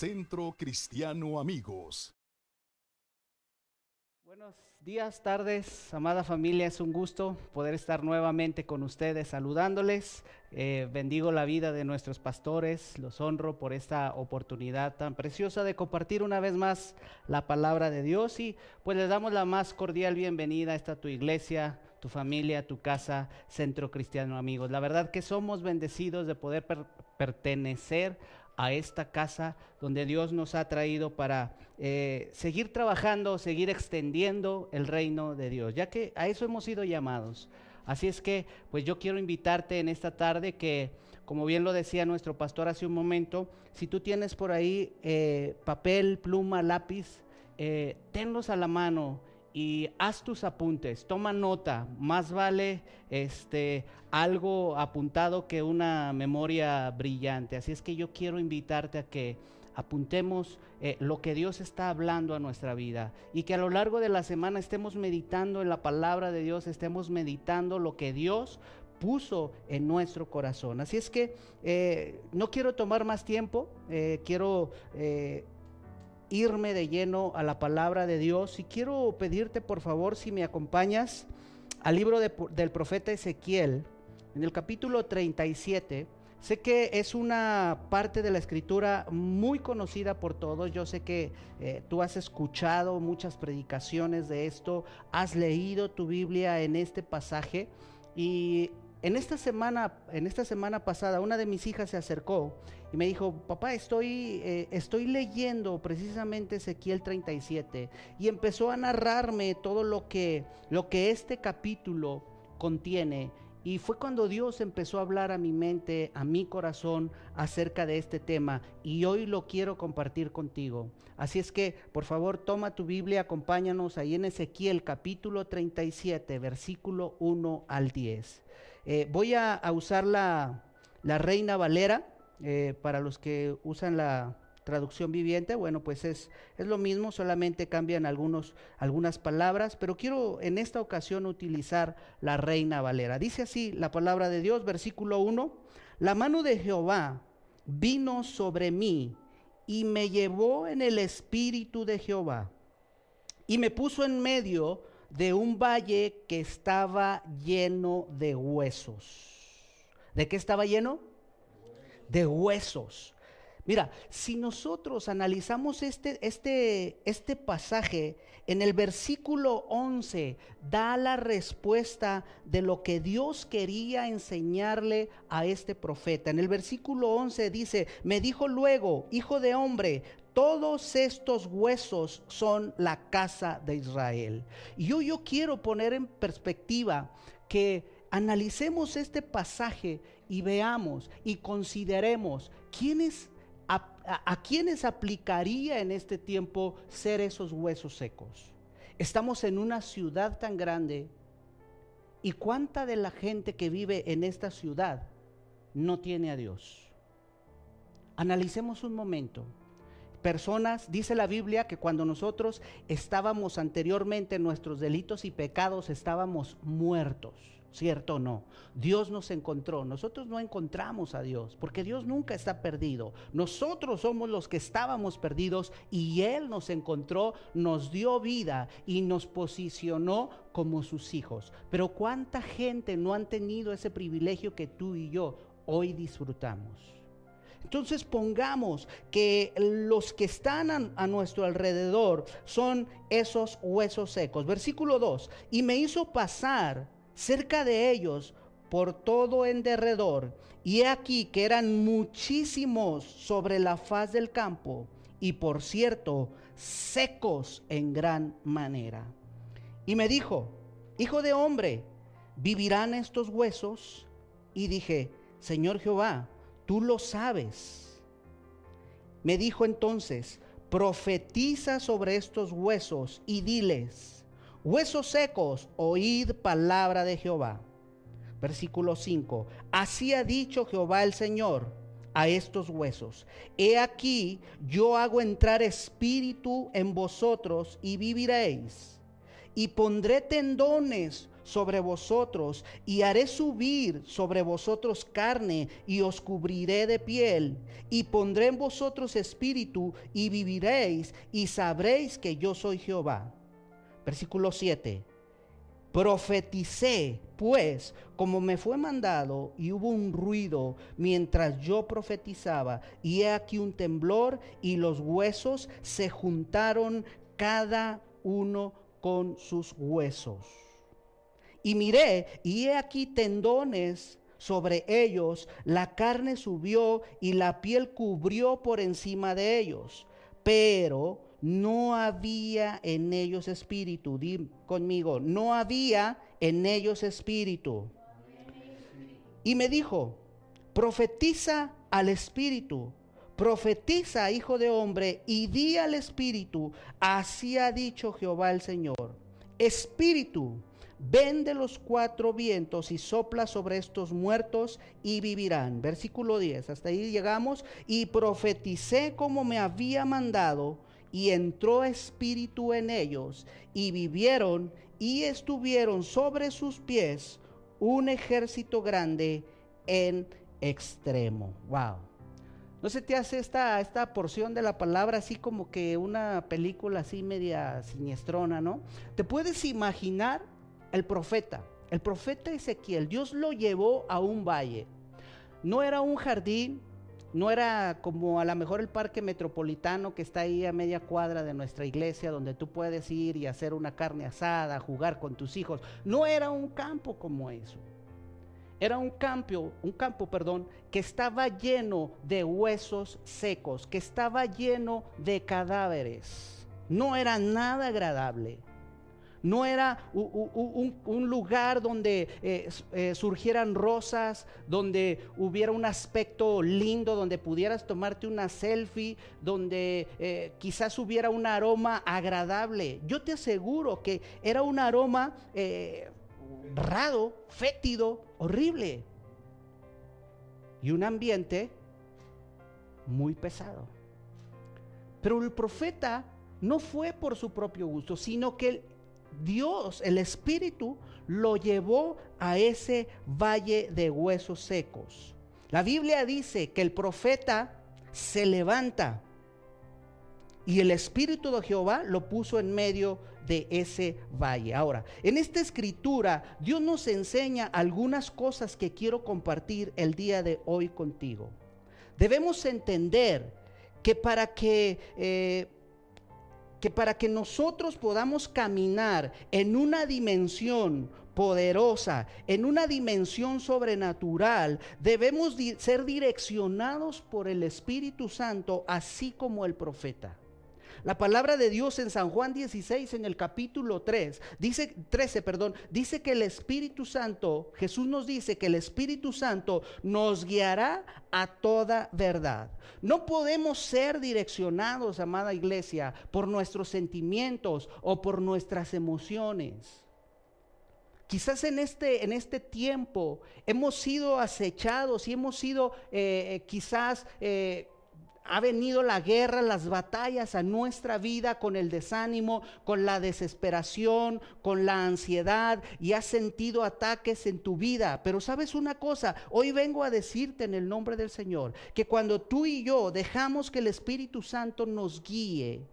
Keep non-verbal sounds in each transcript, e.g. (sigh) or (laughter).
Centro Cristiano Amigos. Buenos días, tardes, amada familia. Es un gusto poder estar nuevamente con ustedes saludándoles. Eh, bendigo la vida de nuestros pastores, los honro por esta oportunidad tan preciosa de compartir una vez más la palabra de Dios y pues les damos la más cordial bienvenida a esta tu iglesia, tu familia, tu casa, Centro Cristiano Amigos. La verdad que somos bendecidos de poder pertenecer a esta casa donde Dios nos ha traído para eh, seguir trabajando, seguir extendiendo el reino de Dios, ya que a eso hemos sido llamados. Así es que, pues yo quiero invitarte en esta tarde que, como bien lo decía nuestro pastor hace un momento, si tú tienes por ahí eh, papel, pluma, lápiz, eh, tenlos a la mano y haz tus apuntes, toma nota, más vale este algo apuntado que una memoria brillante. Así es que yo quiero invitarte a que apuntemos eh, lo que Dios está hablando a nuestra vida y que a lo largo de la semana estemos meditando en la palabra de Dios, estemos meditando lo que Dios puso en nuestro corazón. Así es que eh, no quiero tomar más tiempo, eh, quiero irme de lleno a la palabra de Dios y quiero pedirte por favor si me acompañas al libro del profeta Ezequiel, en el capítulo 37. Sé que es una parte de la escritura muy conocida por todos. Yo sé que eh, tú has escuchado muchas predicaciones de esto, has leído tu Biblia en este pasaje y en esta semana, en esta semana pasada, una de mis hijas se acercó y me dijo, papá, estoy, eh, estoy leyendo precisamente Ezequiel 37 y empezó a narrarme todo lo que, lo que este capítulo contiene y fue cuando Dios empezó a hablar a mi mente, a mi corazón acerca de este tema y hoy lo quiero compartir contigo. Así es que, por favor, toma tu Biblia, acompáñanos ahí en Ezequiel capítulo 37, versículo 1 al 10. Eh, voy a, usar la, Reina Valera eh, para los que usan la traducción viviente, bueno, pues es, es lo mismo, solamente cambian algunos, algunas palabras, pero quiero en esta ocasión utilizar la Reina Valera. Dice así la palabra de Dios, versículo 1, la mano de Jehová vino sobre mí y me llevó en el espíritu de Jehová y me puso en medio de un valle que estaba lleno de huesos. ¿De qué estaba lleno? De huesos. Mira, si nosotros analizamos este, este, este pasaje, en el versículo 11 da la respuesta de lo que Dios quería enseñarle a este profeta. En el versículo 11 dice, me dijo luego, hijo de hombre, todos estos huesos son la casa de Israel. Y yo, yo quiero poner en perspectiva que analicemos este pasaje y veamos y consideremos quiénes a, quiénes aplicaría en este tiempo ser esos huesos secos? Estamos en una ciudad tan grande y cuánta de la gente que vive en esta ciudad no tiene a Dios. Analicemos un momento. Personas, dice la Biblia, que cuando nosotros estábamos anteriormente en nuestros delitos y pecados, estábamos muertos. ¿Cierto o no? Dios nos encontró. Nosotros no encontramos a Dios, porque Dios nunca está perdido. Nosotros somos los que estábamos perdidos y Él nos encontró, nos dio vida y nos posicionó como sus hijos. Pero ¿cuánta gente no han tenido ese privilegio que tú y yo hoy disfrutamos? Entonces pongamos que los que están a, nuestro alrededor son esos huesos secos. Versículo 2. Y me hizo pasar cerca de ellos por todo en derredor, y he aquí que eran muchísimos sobre la faz del campo, y por cierto, secos en gran manera. Y me dijo, Hijo de hombre, ¿vivirán estos huesos? Y dije, Señor Jehová, tú lo sabes. Me dijo entonces, profetiza sobre estos huesos y diles, Huesos secos, oíd palabra de Jehová. Versículo 5. Así ha dicho Jehová el Señor a estos huesos. He aquí, yo hago entrar espíritu en vosotros y viviréis. Y pondré tendones sobre vosotros y haré subir sobre vosotros carne y os cubriré de piel y pondré en vosotros espíritu y viviréis y sabréis que yo soy Jehová. Versículo 7. Profeticé, pues, como me fue mandado, y hubo un ruido mientras yo profetizaba, y he aquí un temblor, y los huesos se juntaron cada uno con sus huesos. Y miré, y he aquí tendones sobre ellos, la carne subió y la piel cubrió por encima de ellos, pero no había en ellos espíritu. Di conmigo, no había en ellos espíritu. Y me dijo, profetiza al espíritu, profetiza, hijo de hombre, y di al espíritu, así ha dicho Jehová el Señor. Espíritu, ven de los cuatro vientos y sopla sobre estos muertos y vivirán. Versículo 10, hasta ahí llegamos. Y profeticé como me había mandado y entró espíritu en ellos, y vivieron y estuvieron sobre sus pies un ejército grande en extremo. Wow. ¿No se te hace esta, esta porción de la palabra así como que una película así media siniestrona, ¿no? Te puedes imaginar el profeta, el profeta Ezequiel, Dios lo llevó a un valle. No era un jardín, no era como a lo mejor el parque metropolitano que está ahí a media cuadra de nuestra iglesia donde tú puedes ir y hacer una carne asada, jugar con tus hijos. No era un campo como eso. Era un campo, un campo, perdón, que estaba lleno de huesos secos, que estaba lleno de cadáveres. No era nada agradable. No era un, lugar donde eh, eh, surgieran rosas, donde hubiera un aspecto lindo, donde pudieras tomarte una selfie, donde eh, quizás hubiera un aroma agradable. Yo te aseguro que era un aroma raro, fétido, horrible. Y un ambiente muy pesado. Pero el profeta no fue por su propio gusto, sino que Dios, el Espíritu, lo llevó a ese valle de huesos secos. La Biblia dice que el profeta se levanta y el Espíritu de Jehová lo puso en medio de ese valle. Ahora, en esta escritura, Dios nos enseña algunas cosas que quiero compartir el día de hoy contigo. Debemos entender que para que... Eh, que para que nosotros podamos caminar en una dimensión poderosa, en una dimensión sobrenatural, debemos ser direccionados por el Espíritu Santo, así como el profeta. La palabra de Dios en San Juan 16 en el capítulo 3, dice 13, perdón, dice que el Espíritu Santo, Jesús nos dice que el Espíritu Santo nos guiará a toda verdad. No podemos ser direccionados, amada iglesia, por nuestros sentimientos o por nuestras emociones. Quizás en este, en este tiempo hemos sido acechados y hemos sido eh, eh, quizás eh, ha venido la guerra, las batallas a nuestra vida con el desánimo, con la desesperación, con la ansiedad y has sentido ataques en tu vida. Pero sabes una cosa, hoy vengo a decirte en el nombre del Señor que cuando tú y yo dejamos que el Espíritu Santo nos guíe,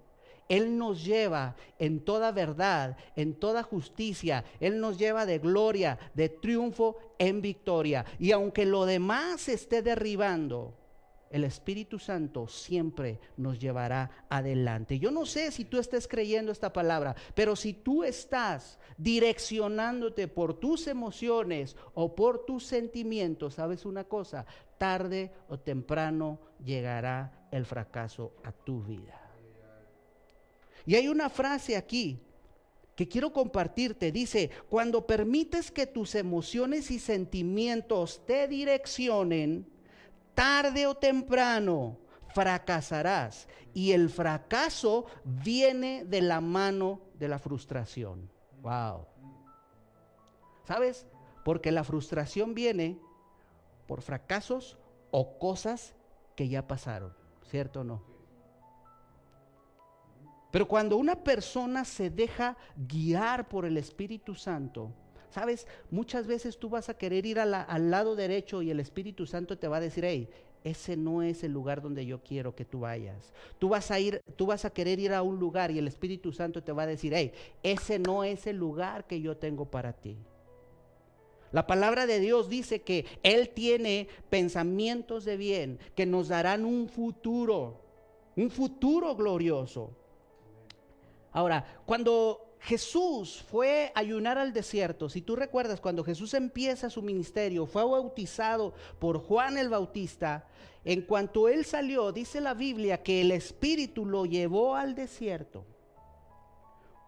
él nos lleva en toda verdad, en toda justicia. Él nos lleva de gloria, de triunfo en victoria. Y aunque lo demás esté derribando, el Espíritu Santo siempre nos llevará adelante. Yo no sé si tú estás creyendo esta palabra, pero si tú estás direccionándote por tus emociones o por tus sentimientos, sabes una cosa, tarde o temprano llegará el fracaso a tu vida. Y hay una frase aquí que quiero compartirte. Dice, cuando permites que tus emociones y sentimientos te direccionen, tarde o temprano fracasarás. Y el fracaso viene de la mano de la frustración. Wow. ¿Sabes? Porque la frustración viene por fracasos o cosas que ya pasaron, ¿cierto o no? Pero cuando una persona se deja guiar por el Espíritu Santo, Sabes, muchas veces tú vas a querer ir al lado derecho y el Espíritu Santo te va a decir, hey, ese no es el lugar donde yo quiero que tú vayas. Tú vas a ir, tú vas a querer ir a un lugar y el Espíritu Santo te va a decir, hey, ese no es el lugar que yo tengo para ti. La palabra de Dios dice que Él tiene pensamientos de bien que nos darán un futuro, un futuro glorioso. Ahora, cuando Jesús fue a ayunar al desierto, si tú recuerdas, cuando Jesús empieza su ministerio, fue bautizado por Juan el Bautista, en cuanto él salió, dice la Biblia que el Espíritu lo llevó al desierto.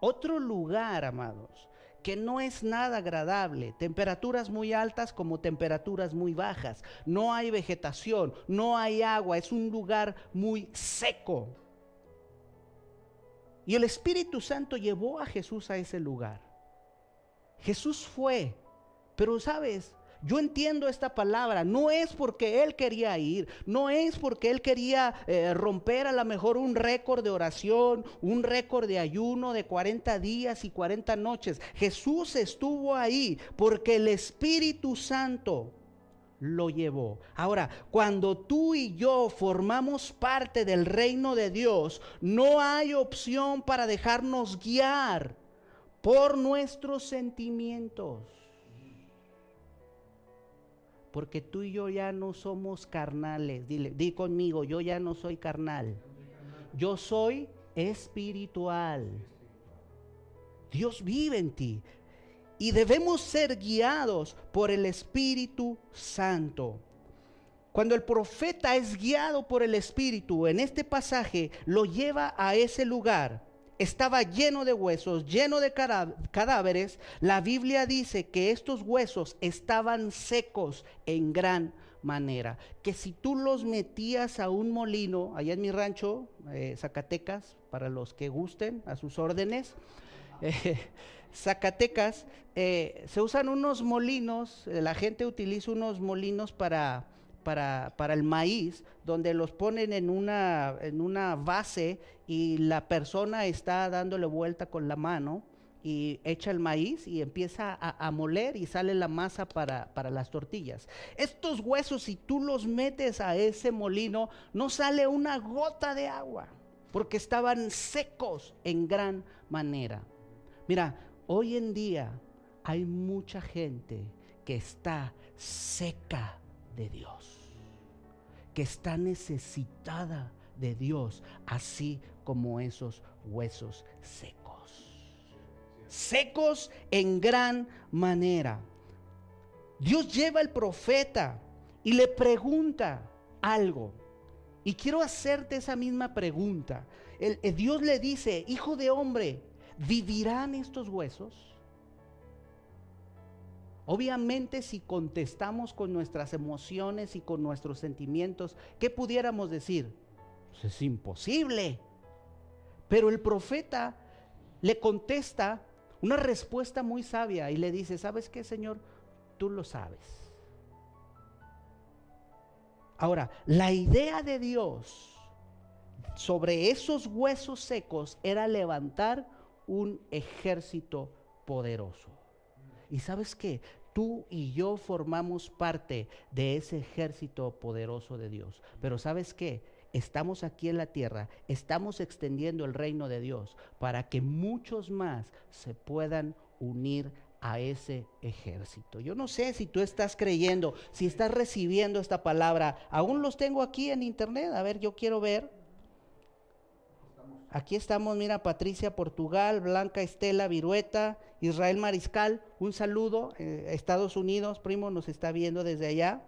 Otro lugar, amados, que no es nada agradable, temperaturas muy altas como temperaturas muy bajas, no hay vegetación, no hay agua, es un lugar muy seco. Y el Espíritu Santo llevó a Jesús a ese lugar. Jesús fue, pero sabes, yo entiendo esta palabra, no es porque él quería ir, no es porque él quería eh, romper a lo mejor un récord de oración, un récord de ayuno de 40 días y 40 noches. Jesús estuvo ahí porque el Espíritu Santo lo llevó. Ahora, cuando tú y yo formamos parte del reino de Dios, no hay opción para dejarnos guiar por nuestros sentimientos. Porque tú y yo ya no somos carnales. Dile, di conmigo, yo ya no soy carnal. Yo soy espiritual. Dios vive en ti. Y debemos ser guiados por el Espíritu Santo. Cuando el profeta es guiado por el Espíritu, en este pasaje lo lleva a ese lugar estaba lleno de huesos, lleno de cadáveres, la Biblia dice que estos huesos estaban secos en gran manera. Que si tú los metías a un molino, allá en mi rancho, eh, Zacatecas, para los que gusten, a sus órdenes, (laughs) eh, Zacatecas, eh, se usan unos molinos, la gente utiliza unos molinos para para, el maíz, donde los ponen en una, en una base y la persona está dándole vuelta con la mano y echa el maíz y empieza a, moler y sale la masa para, para, las tortillas. Estos huesos, si tú los metes a ese molino, no sale una gota de agua, porque estaban secos en gran manera. Mira, hoy en día hay mucha gente que está seca de Dios, que está necesitada de Dios, así como esos huesos secos. Secos en gran manera. Dios lleva al profeta y le pregunta algo. Y quiero hacerte esa misma pregunta. El, Dios le dice, hijo de hombre, ¿vivirán estos huesos? Obviamente si contestamos con nuestras emociones y con nuestros sentimientos, ¿qué pudiéramos decir? Pues es imposible. Pero el profeta le contesta una respuesta muy sabia y le dice, ¿sabes qué, Señor? Tú lo sabes. Ahora, la idea de Dios sobre esos huesos secos era levantar un ejército poderoso. ¿Y sabes qué? tú y yo formamos parte de ese ejército poderoso de Dios. Pero ¿sabes qué? Estamos aquí en la tierra, estamos extendiendo el reino de Dios para que muchos más se puedan unir a ese ejército. Yo no sé si tú estás creyendo, si estás recibiendo esta palabra. Aún los tengo aquí en internet. A ver, yo quiero ver. Aquí estamos, mira, Patricia Portugal, Blanca Estela Virueta, Israel Mariscal, un saludo. Eh, Estados Unidos, primo, nos está viendo desde allá.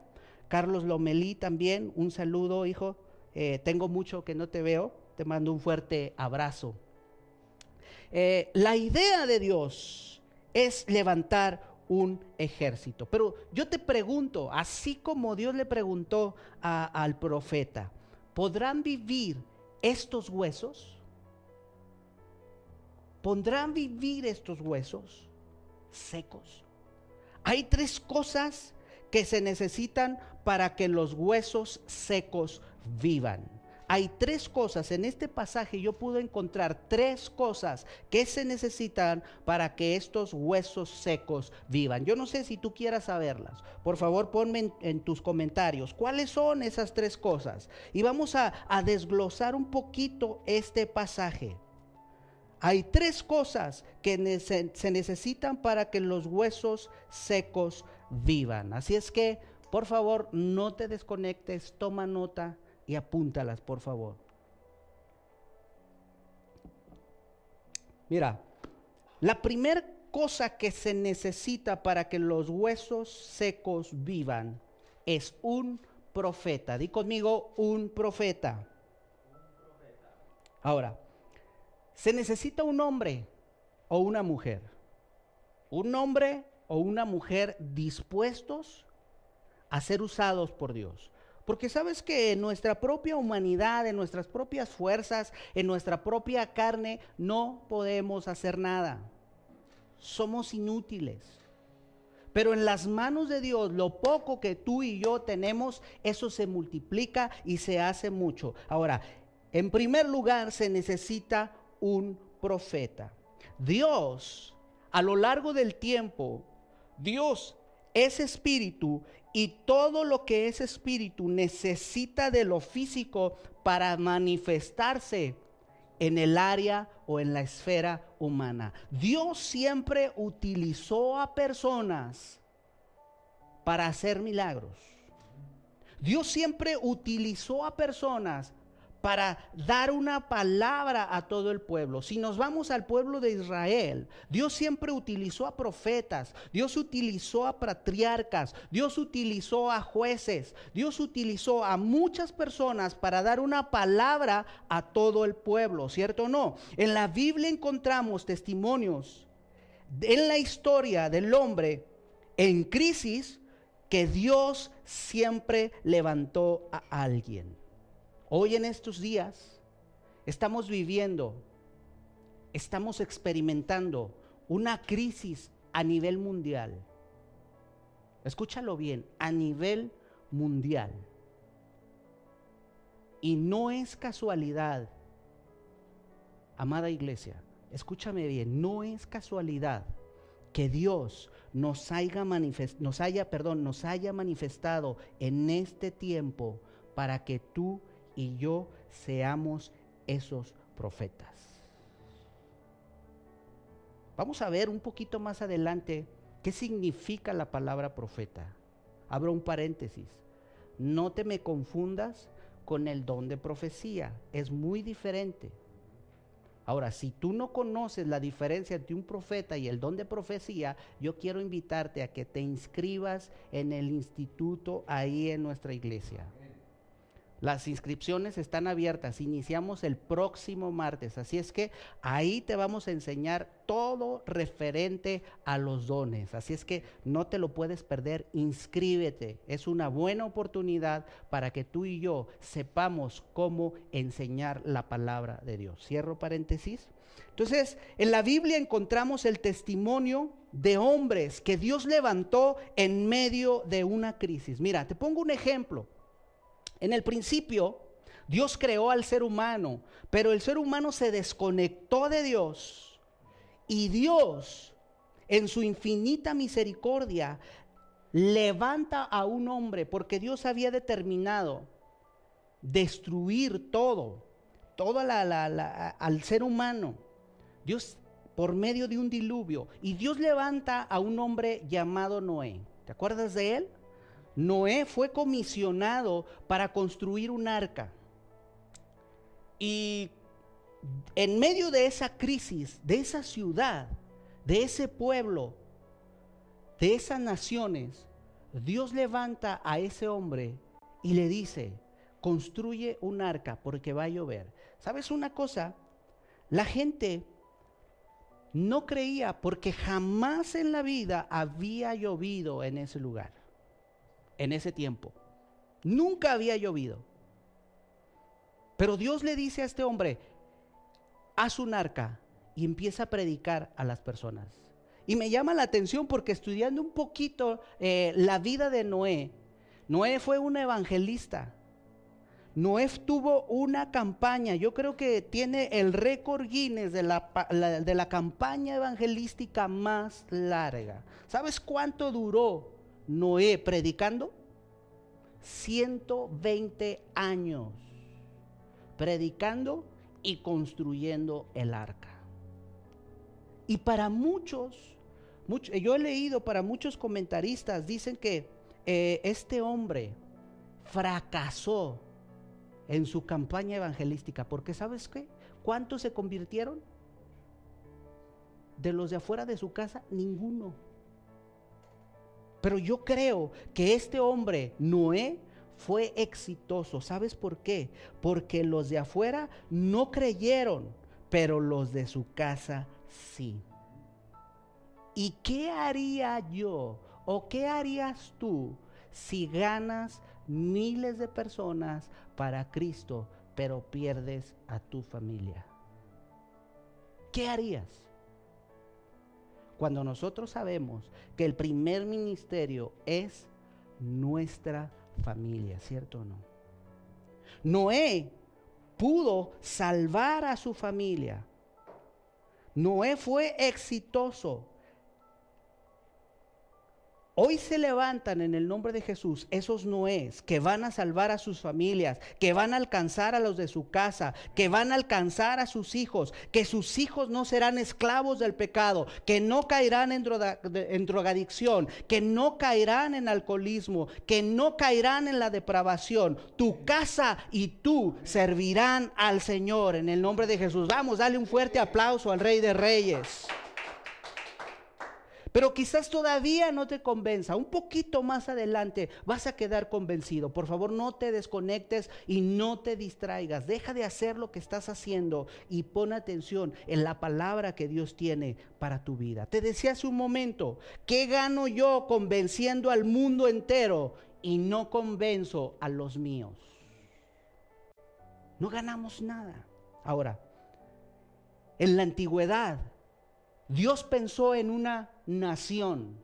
Carlos Lomelí también, un saludo, hijo. Eh, tengo mucho que no te veo, te mando un fuerte abrazo. Eh, la idea de Dios es levantar un ejército. Pero yo te pregunto, así como Dios le preguntó al profeta, ¿podrán vivir estos huesos? ¿Pondrán vivir estos huesos secos? Hay tres cosas que se necesitan para que los huesos secos vivan. Hay tres cosas, en este pasaje yo pude encontrar tres cosas que se necesitan para que estos huesos secos vivan. Yo no sé si tú quieras saberlas. Por favor, ponme en, tus comentarios cuáles son esas tres cosas. Y vamos a, a desglosar un poquito este pasaje. Hay tres cosas que se necesitan para que los huesos secos vivan. Así es que, por favor, no te desconectes, toma nota y apúntalas, por favor. Mira, la primera cosa que se necesita para que los huesos secos vivan es un profeta. Di conmigo, un profeta. Ahora, se necesita un hombre o una mujer. Un hombre o una mujer dispuestos a ser usados por Dios. Porque sabes que en nuestra propia humanidad, en nuestras propias fuerzas, en nuestra propia carne, no podemos hacer nada. Somos inútiles. Pero en las manos de Dios, lo poco que tú y yo tenemos, eso se multiplica y se hace mucho. Ahora, en primer lugar, se necesita un profeta. Dios, a lo largo del tiempo, Dios es espíritu y todo lo que es espíritu necesita de lo físico para manifestarse en el área o en la esfera humana. Dios siempre utilizó a personas para hacer milagros. Dios siempre utilizó a personas para dar una palabra a todo el pueblo. Si nos vamos al pueblo de Israel, Dios siempre utilizó a profetas, Dios utilizó a patriarcas, Dios utilizó a jueces, Dios utilizó a muchas personas para dar una palabra a todo el pueblo, ¿cierto o no? En la Biblia encontramos testimonios en la historia del hombre en crisis que Dios siempre levantó a alguien. Hoy en estos días estamos viviendo, estamos experimentando una crisis a nivel mundial. Escúchalo bien, a nivel mundial. Y no es casualidad, amada iglesia, escúchame bien, no es casualidad que Dios nos haya, nos haya, perdón, nos haya manifestado en este tiempo para que tú y yo seamos esos profetas. Vamos a ver un poquito más adelante qué significa la palabra profeta. Abro un paréntesis. No te me confundas con el don de profecía. Es muy diferente. Ahora, si tú no conoces la diferencia entre un profeta y el don de profecía, yo quiero invitarte a que te inscribas en el instituto ahí en nuestra iglesia. Las inscripciones están abiertas. Iniciamos el próximo martes. Así es que ahí te vamos a enseñar todo referente a los dones. Así es que no te lo puedes perder. Inscríbete. Es una buena oportunidad para que tú y yo sepamos cómo enseñar la palabra de Dios. Cierro paréntesis. Entonces, en la Biblia encontramos el testimonio de hombres que Dios levantó en medio de una crisis. Mira, te pongo un ejemplo. En el principio, Dios creó al ser humano, pero el ser humano se desconectó de Dios. Y Dios, en su infinita misericordia, levanta a un hombre porque Dios había determinado destruir todo, todo al ser humano. Dios por medio de un diluvio. Y Dios levanta a un hombre llamado Noé. ¿Te acuerdas de él? Noé fue comisionado para construir un arca. Y en medio de esa crisis, de esa ciudad, de ese pueblo, de esas naciones, Dios levanta a ese hombre y le dice, construye un arca porque va a llover. ¿Sabes una cosa? La gente no creía porque jamás en la vida había llovido en ese lugar en ese tiempo. Nunca había llovido. Pero Dios le dice a este hombre, haz un arca y empieza a predicar a las personas. Y me llama la atención porque estudiando un poquito eh, la vida de Noé, Noé fue un evangelista. Noé tuvo una campaña, yo creo que tiene el récord Guinness de la, de la campaña evangelística más larga. ¿Sabes cuánto duró Noé predicando? 120 años predicando y construyendo el arca. Y para muchos, yo he leído para muchos comentaristas, dicen que eh, este hombre fracasó en su campaña evangelística, porque ¿sabes qué? ¿Cuántos se convirtieron? De los de afuera de su casa, ninguno. Pero yo creo que este hombre, Noé, fue exitoso. ¿Sabes por qué? Porque los de afuera no creyeron, pero los de su casa sí. ¿Y qué haría yo o qué harías tú si ganas miles de personas para Cristo, pero pierdes a tu familia? ¿Qué harías? Cuando nosotros sabemos que el primer ministerio es nuestra familia, ¿cierto o no? Noé pudo salvar a su familia. Noé fue exitoso. Hoy se levantan en el nombre de Jesús esos Noés que van a salvar a sus familias, que van a alcanzar a los de su casa, que van a alcanzar a sus hijos, que sus hijos no serán esclavos del pecado, que no caerán en, en drogadicción, que no caerán en alcoholismo, que no caerán en la depravación. Tu casa y tú servirán al Señor en el nombre de Jesús. Vamos, dale un fuerte aplauso al Rey de Reyes. Pero quizás todavía no te convenza. Un poquito más adelante vas a quedar convencido. Por favor, no te desconectes y no te distraigas. Deja de hacer lo que estás haciendo y pon atención en la palabra que Dios tiene para tu vida. Te decía hace un momento, ¿qué gano yo convenciendo al mundo entero y no convenzo a los míos? No ganamos nada. Ahora, en la antigüedad, Dios pensó en una nación,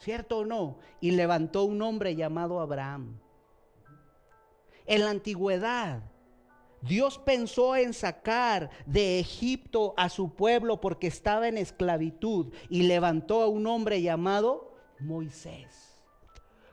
¿cierto o no? Y levantó un hombre llamado Abraham. En la antigüedad, Dios pensó en sacar de Egipto a su pueblo porque estaba en esclavitud y levantó a un hombre llamado Moisés.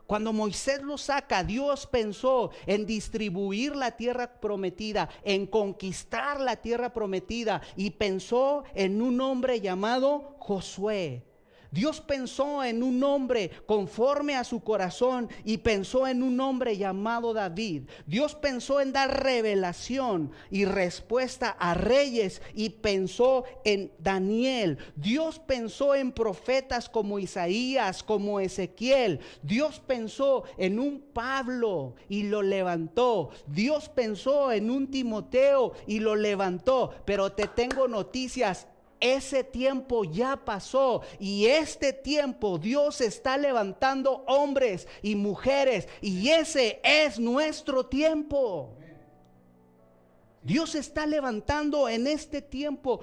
Cuando Moisés lo saca, Dios pensó en distribuir la tierra prometida, en conquistar la tierra prometida y pensó en un hombre llamado Josué. Dios pensó en un hombre conforme a su corazón y pensó en un hombre llamado David. Dios pensó en dar revelación y respuesta a reyes y pensó en Daniel. Dios pensó en profetas como Isaías, como Ezequiel. Dios pensó en un Pablo y lo levantó. Dios pensó en un Timoteo y lo levantó. Pero te tengo noticias ese tiempo ya pasó y este tiempo Dios está levantando hombres y mujeres y ese es nuestro tiempo. Dios está levantando en este tiempo,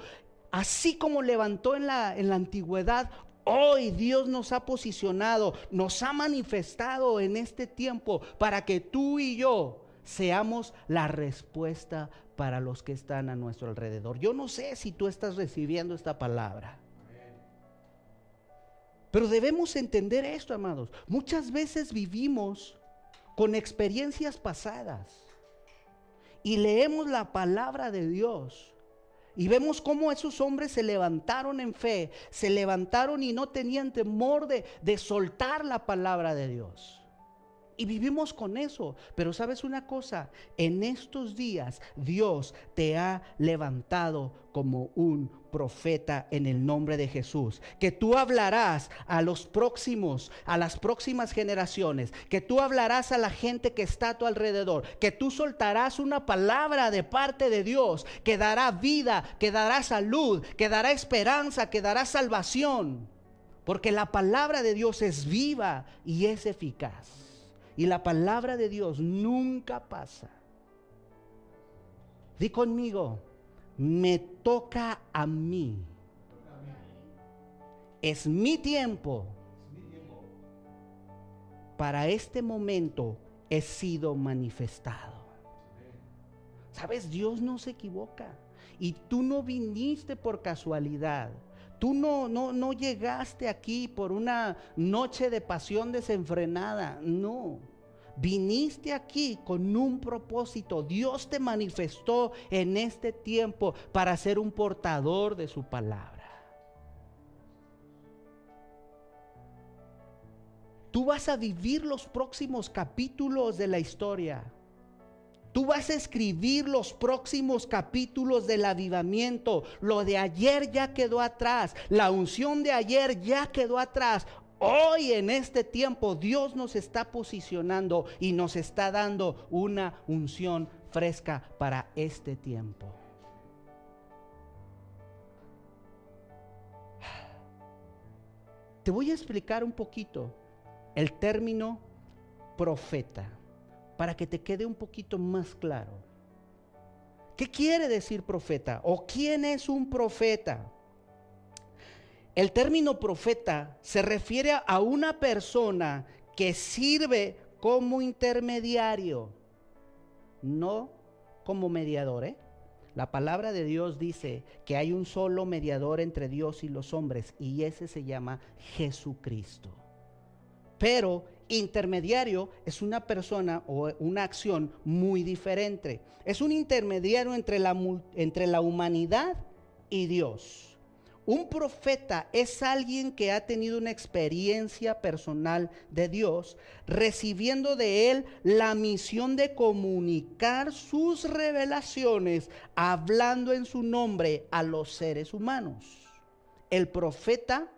así como levantó en la, en la antigüedad, Hoy Dios nos ha posicionado, nos ha manifestado en este tiempo para que tú y yo seamos la respuesta para los que están a nuestro alrededor. Yo no sé si tú estás recibiendo esta palabra. Pero debemos entender esto, amados. Muchas veces vivimos con experiencias pasadas y leemos la palabra de Dios y vemos cómo esos hombres se levantaron en fe, se levantaron y no tenían temor de, de soltar la palabra de Dios. Y vivimos con eso. Pero sabes una cosa, en estos días Dios te ha levantado como un profeta en el nombre de Jesús. Que tú hablarás a los próximos, a las próximas generaciones. Que tú hablarás a la gente que está a tu alrededor. Que tú soltarás una palabra de parte de Dios que dará vida, que dará salud, que dará esperanza, que dará salvación. Porque la palabra de Dios es viva y es eficaz. Y la palabra de Dios nunca pasa. Di conmigo, me toca a mí. Es mi tiempo. Para este momento he sido manifestado. Sabes, Dios no se equivoca. Y tú no viniste por casualidad. Tú no, no, no llegaste aquí por una noche de pasión desenfrenada. No. Viniste aquí con un propósito. Dios te manifestó en este tiempo para ser un portador de su palabra. Tú vas a vivir los próximos capítulos de la historia. Tú vas a escribir los próximos capítulos del avivamiento. Lo de ayer ya quedó atrás. La unción de ayer ya quedó atrás. Hoy en este tiempo Dios nos está posicionando y nos está dando una unción fresca para este tiempo. Te voy a explicar un poquito el término profeta para que te quede un poquito más claro. ¿Qué quiere decir profeta? ¿O quién es un profeta? El término profeta se refiere a una persona que sirve como intermediario, no como mediador. ¿eh? La palabra de Dios dice que hay un solo mediador entre Dios y los hombres y ese se llama Jesucristo. Pero intermediario es una persona o una acción muy diferente. Es un intermediario entre la, entre la humanidad y Dios. Un profeta es alguien que ha tenido una experiencia personal de Dios, recibiendo de Él la misión de comunicar sus revelaciones, hablando en su nombre a los seres humanos. El profeta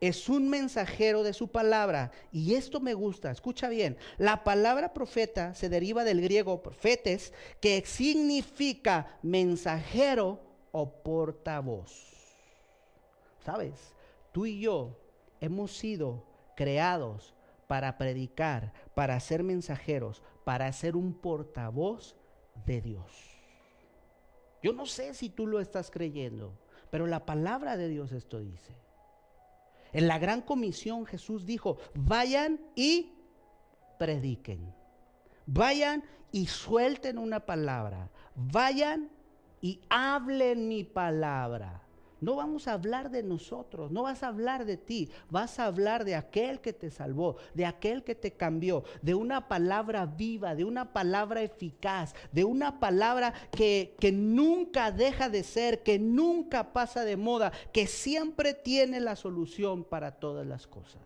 es un mensajero de su palabra. Y esto me gusta, escucha bien. La palabra profeta se deriva del griego profetes, que significa mensajero o portavoz. ¿Sabes? Tú y yo hemos sido creados para predicar, para ser mensajeros, para ser un portavoz de Dios. Yo no sé si tú lo estás creyendo, pero la palabra de Dios esto dice. En la gran comisión Jesús dijo, vayan y prediquen. Vayan y suelten una palabra. Vayan y hablen mi palabra. No vamos a hablar de nosotros, no vas a hablar de ti, vas a hablar de aquel que te salvó, de aquel que te cambió, de una palabra viva, de una palabra eficaz, de una palabra que, que nunca deja de ser, que nunca pasa de moda, que siempre tiene la solución para todas las cosas.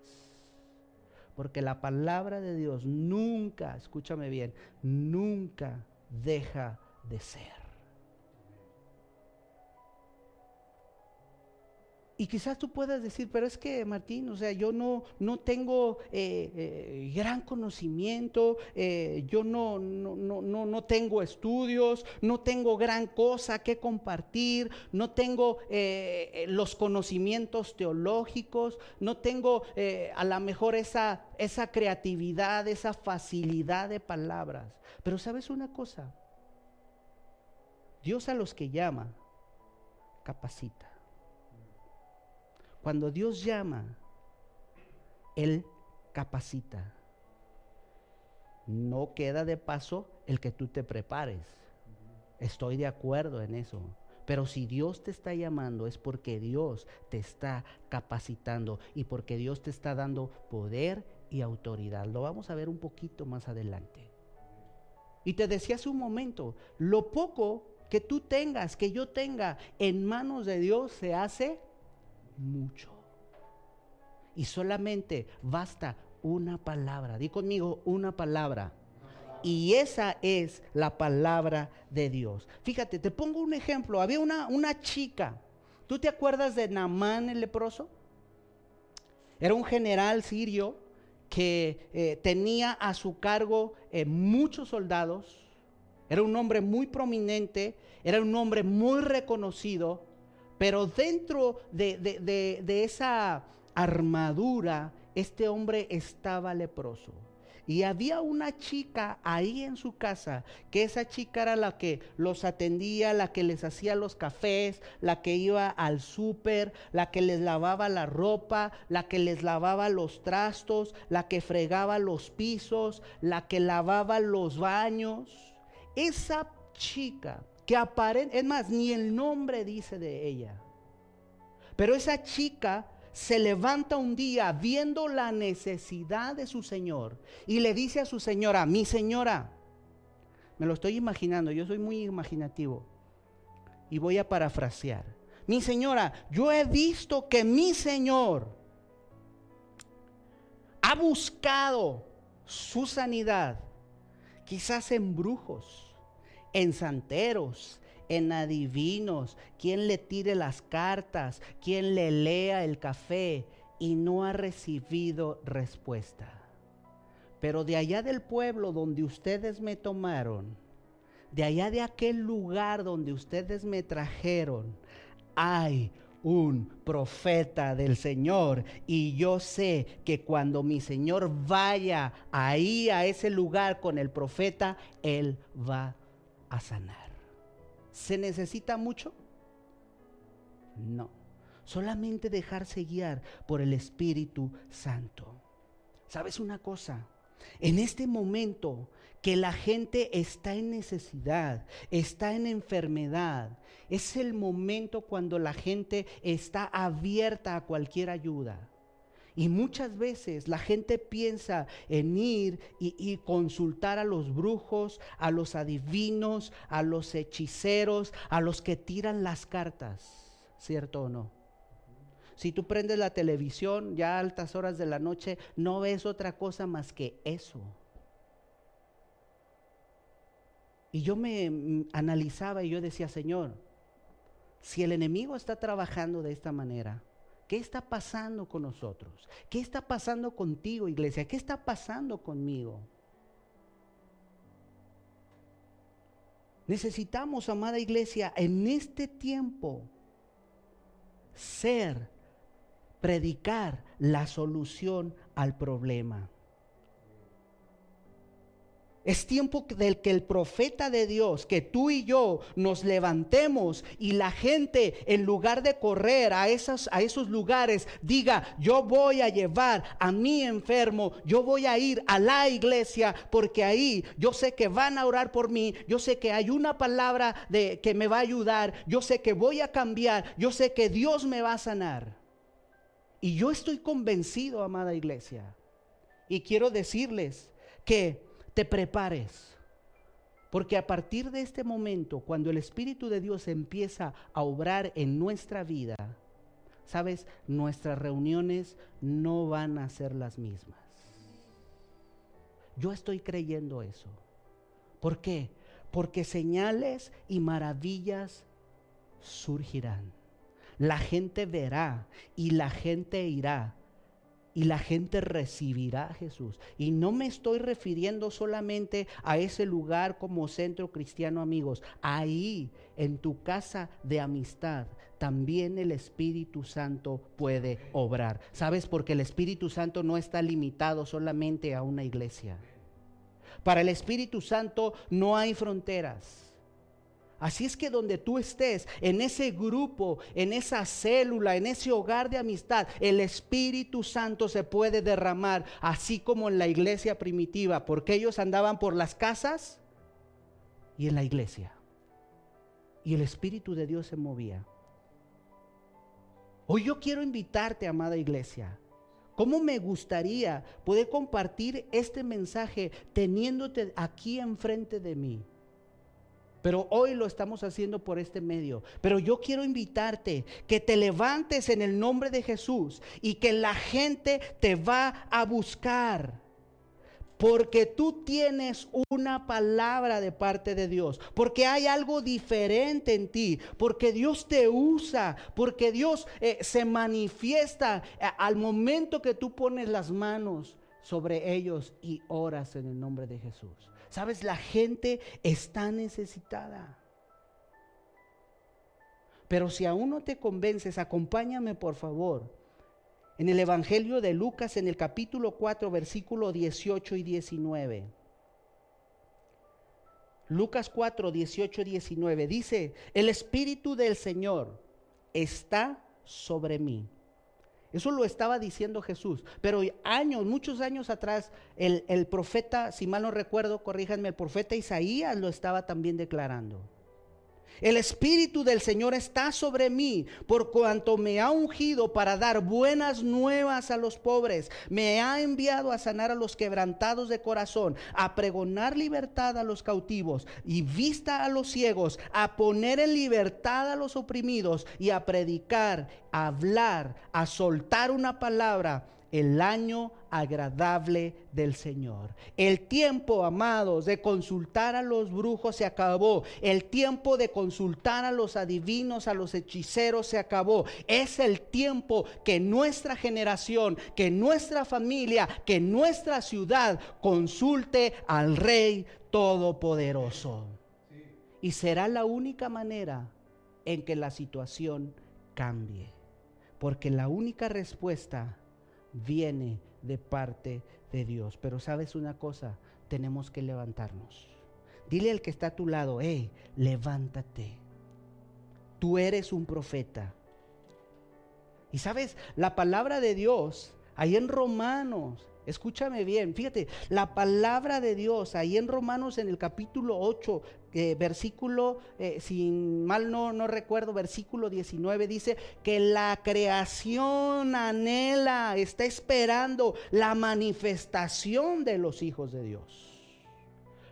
Porque la palabra de Dios nunca, escúchame bien, nunca deja de ser. Y quizás tú puedas decir, pero es que Martín, o sea, yo no, no tengo eh, eh, gran conocimiento, eh, yo no, no, no, no, tengo estudios, no tengo gran cosa que compartir, no tengo los conocimientos teológicos, no tengo a lo mejor esa, esa creatividad, esa facilidad de palabras. Pero sabes una cosa, Dios a los que llama, capacita. Cuando Dios llama, Él capacita. No queda de paso el que tú te prepares. Estoy de acuerdo en eso. Pero si Dios te está llamando es porque Dios te está capacitando y porque Dios te está dando poder y autoridad. Lo vamos a ver un poquito más adelante. Y te decía hace un momento, lo poco que tú tengas, que yo tenga en manos de Dios se hace mucho. Y solamente basta una palabra. Di conmigo una palabra. Y esa es la palabra de Dios. Fíjate, te pongo un ejemplo. Había una, una chica. ¿Tú te acuerdas de Namán el leproso? Era un general sirio que eh, tenía a su cargo eh, muchos soldados. Era un hombre muy prominente, era un hombre muy reconocido. Pero dentro de, esa armadura, este hombre estaba leproso. Y había una chica ahí en su casa, que esa chica era la que los atendía, la que les hacía los cafés, la que iba al súper, la que les lavaba la ropa, la que les lavaba los trastos, la que fregaba los pisos, la que lavaba los baños. Esa chica que es más, ni el nombre dice de ella. Pero esa chica se levanta un día viendo la necesidad de su señor y le dice a su señora, mi señora, me lo estoy imaginando, yo soy muy imaginativo y voy a parafrasear. Mi señora, yo he visto que mi señor ha buscado su sanidad, quizás en brujos, en santeros, en adivinos, quien le tire las cartas, quien le lea el café y no ha recibido respuesta. Pero de allá del pueblo donde ustedes me tomaron, de allá de aquel lugar donde ustedes me trajeron, hay un profeta del Señor y yo sé que cuando mi Señor vaya ahí a ese lugar con el profeta, Él va a sanar. ¿Se necesita mucho? No. Solamente dejarse guiar por el Espíritu Santo. ¿Sabes una cosa? En este momento que la gente está en necesidad, está en enfermedad, es el momento cuando la gente está abierta a cualquier ayuda. Y muchas veces la gente piensa en ir y, consultar a los brujos, a los adivinos, a los hechiceros, a los que tiran las cartas, ¿cierto o no? Si tú prendes la televisión ya a altas horas de la noche, no ves otra cosa más que eso. Y yo me mm, analizaba y yo decía, Señor, si el enemigo está trabajando de esta manera, ¿Qué está pasando con nosotros? ¿Qué está pasando contigo, iglesia? ¿Qué está pasando conmigo? Necesitamos, amada iglesia, en este tiempo ser, predicar la solución al problema. Es tiempo del que el profeta de Dios, que tú y yo nos levantemos y la gente en lugar de correr a, esos, a esos lugares diga, yo voy a llevar a mi enfermo, yo voy a ir a la iglesia porque ahí yo sé que van a orar por mí, yo sé que hay una palabra de, que me va a ayudar, yo sé que voy a cambiar, yo sé que Dios me va a sanar. Y yo estoy convencido, amada iglesia, y quiero decirles que te prepares. Porque a partir de este momento, cuando el Espíritu de Dios empieza a obrar en nuestra vida, sabes, nuestras reuniones no van a ser las mismas. Yo estoy creyendo eso. ¿Por qué? Porque señales y maravillas surgirán. La gente verá y la gente irá y la gente recibirá a Jesús. Y no me estoy refiriendo solamente a ese lugar como centro cristiano, amigos. Ahí, en tu casa de amistad, también el Espíritu Santo puede obrar. ¿Sabes? Porque el Espíritu Santo no está limitado solamente a una iglesia. Para el Espíritu Santo no hay fronteras. Así es que donde tú estés, en ese grupo, en esa célula, en ese hogar de amistad, el Espíritu Santo se puede derramar, así como en la iglesia primitiva, porque ellos andaban por las casas y en la iglesia. Y el Espíritu de Dios se movía. Hoy yo quiero invitarte, amada iglesia. ¿Cómo me gustaría poder compartir este mensaje teniéndote aquí enfrente de mí? Pero hoy lo estamos haciendo por este medio. Pero yo quiero invitarte que te levantes en el nombre de Jesús y que la gente te va a buscar. Porque tú tienes una palabra de parte de Dios. Porque hay algo diferente en ti. Porque Dios te usa. Porque Dios eh, se manifiesta eh, al momento que tú pones las manos sobre ellos y oras en el nombre de Jesús. Sabes, la gente está necesitada. Pero si aún no te convences, acompáñame por favor. En el Evangelio de Lucas, en el capítulo 4, versículo 18 y 19. Lucas 4, 18 y 19 dice, el Espíritu del Señor está sobre mí Eso lo estaba diciendo Jesús. Pero años, muchos años atrás, el, el profeta, si mal no recuerdo, corríjanme, el profeta Isaías lo estaba también declarando. El Espíritu del Señor está sobre mí por cuanto me ha ungido para dar buenas nuevas a los pobres. Me ha enviado a sanar a los quebrantados de corazón, a pregonar libertad a los cautivos y vista a los ciegos, a poner en libertad a los oprimidos y a predicar, a hablar, a soltar una palabra el año agradable del Señor. El tiempo, amados, de consultar a los brujos se acabó. El tiempo de consultar a los adivinos, a los hechiceros se acabó. Es el tiempo que nuestra generación, que nuestra familia, que nuestra ciudad consulte al Rey Todopoderoso. Y será la única manera en que la situación cambie. Porque la única respuesta viene de parte de Dios. Pero sabes una cosa, tenemos que levantarnos. Dile al que está a tu lado, hey, levántate. Tú eres un profeta. Y sabes, la palabra de Dios, ahí en Romanos, escúchame bien, fíjate, la palabra de Dios, ahí en Romanos en el capítulo 8, eh, versículo, eh, sin mal no, no recuerdo, versículo 19 dice que la creación anhela, está esperando la manifestación de los hijos de Dios.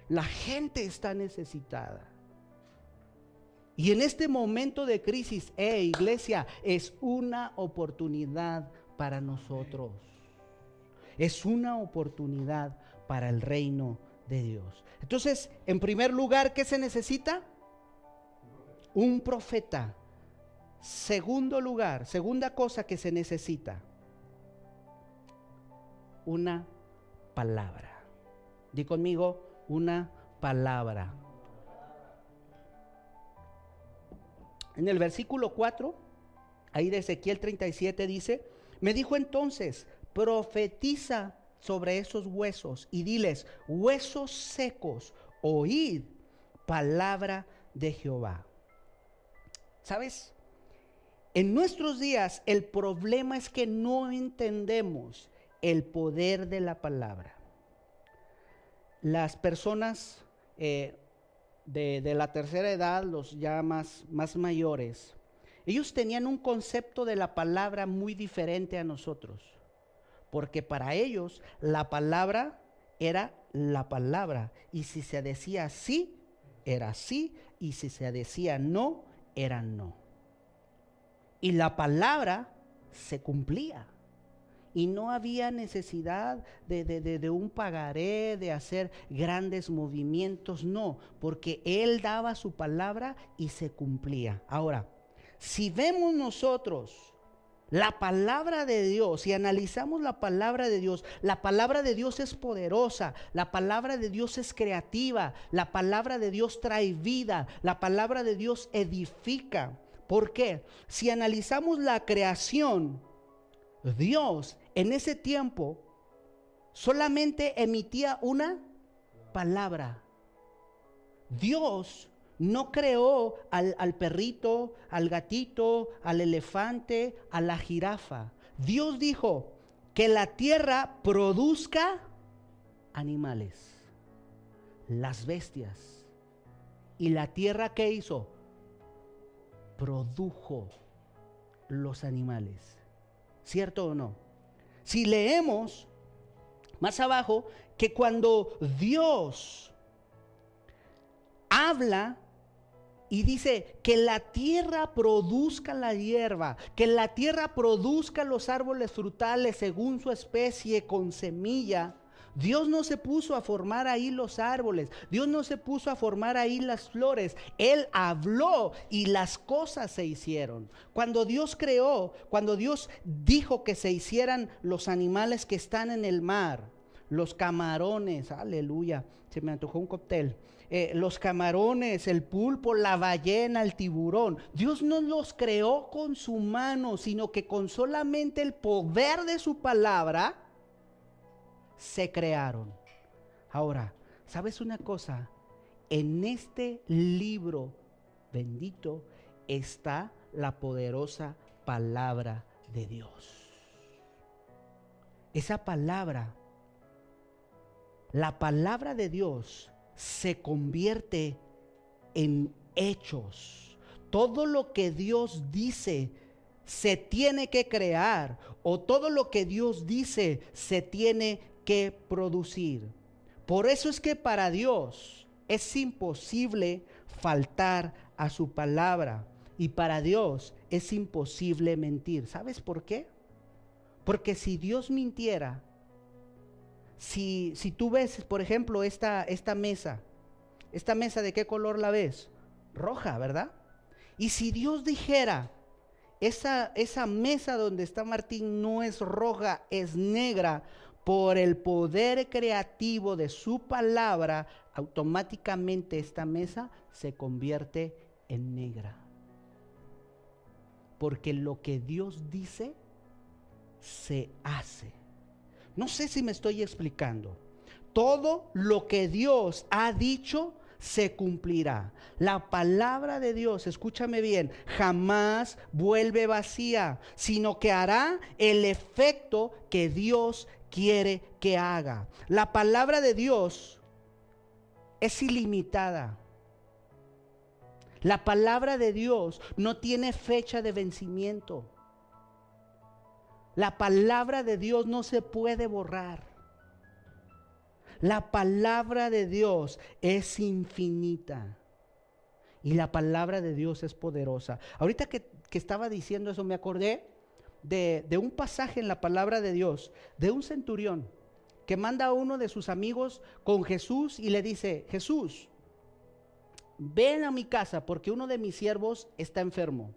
La gente está necesitada. Y en este momento de crisis, eh, iglesia, es una oportunidad para nosotros. Es una oportunidad para el reino de Dios. Entonces, en primer lugar, ¿qué se necesita? Un profeta. Segundo lugar, segunda cosa que se necesita, una palabra. Di conmigo, una palabra. En el versículo 4, ahí de Ezequiel 37 dice, me dijo entonces, profetiza sobre esos huesos y diles, huesos secos, oíd palabra de Jehová. ¿Sabes? En nuestros días el problema es que no entendemos el poder de la palabra. Las personas eh, de, la tercera edad, los ya más, más mayores, ellos tenían un concepto de la palabra muy diferente a nosotros porque para ellos la palabra era la palabra. Y si se decía sí, era sí, y si se decía no, era no. Y la palabra se cumplía. Y no había necesidad de, de, un pagaré, de hacer grandes movimientos, no, porque Él daba su palabra y se cumplía. Ahora, si vemos nosotros la palabra de Dios, si analizamos la palabra de Dios, la palabra de Dios es poderosa, la palabra de Dios es creativa, la palabra de Dios trae vida, la palabra de Dios edifica. ¿Por qué? Si analizamos la creación, Dios en ese tiempo solamente emitía una palabra. Dios no creó al, perrito, al gatito, al elefante, a la jirafa. Dios dijo que la tierra produzca animales, las bestias. ¿Y la tierra qué hizo? Produjo los animales. ¿Cierto o no? Si leemos más abajo que cuando Dios habla y dice que la tierra produzca la hierba, que la tierra produzca los árboles frutales según su especie con semilla. Dios no se puso a formar ahí los árboles, Dios no se puso a formar ahí las flores, Él habló y las cosas se hicieron. Cuando Dios creó, cuando Dios dijo que se hicieran los animales que están en el mar, los camarones, aleluya, se me antojó un cóctel. Eh, los camarones, el pulpo, la ballena, el tiburón. Dios no los creó con su mano, sino que con solamente el poder de su palabra se crearon. Ahora, ¿sabes una cosa? En este libro bendito está la poderosa palabra de Dios. esa palabra, la palabra de Dios se convierte en hechos. Todo lo que Dios dice se tiene que crear o todo lo que Dios dice se tiene que producir. Por eso es que para Dios es imposible faltar a su palabra y para Dios es imposible mentir. ¿Sabes por qué? Porque si Dios mintiera, si, si tú ves, por ejemplo, esta, esta mesa, esta mesa de qué color la ves? Roja, ¿verdad? Y si Dios dijera, esa, esa mesa donde está Martín no es roja, es negra, por el poder creativo de su palabra, automáticamente esta mesa se convierte en negra. Porque lo que Dios dice se hace. No sé si me estoy explicando. Todo lo que Dios ha dicho se cumplirá. La palabra de Dios, escúchame bien, jamás vuelve vacía, sino que hará el efecto que Dios quiere que haga. La palabra de Dios es ilimitada. La palabra de Dios no tiene fecha de vencimiento. La palabra de Dios no se puede borrar. La palabra de Dios es infinita. Y la palabra de Dios es poderosa. Ahorita que, estaba diciendo eso, me acordé de, de, un pasaje en la palabra de Dios, de un centurión que manda a uno de sus amigos con Jesús y le dice, Jesús, ven a mi casa porque uno de mis siervos está enfermo.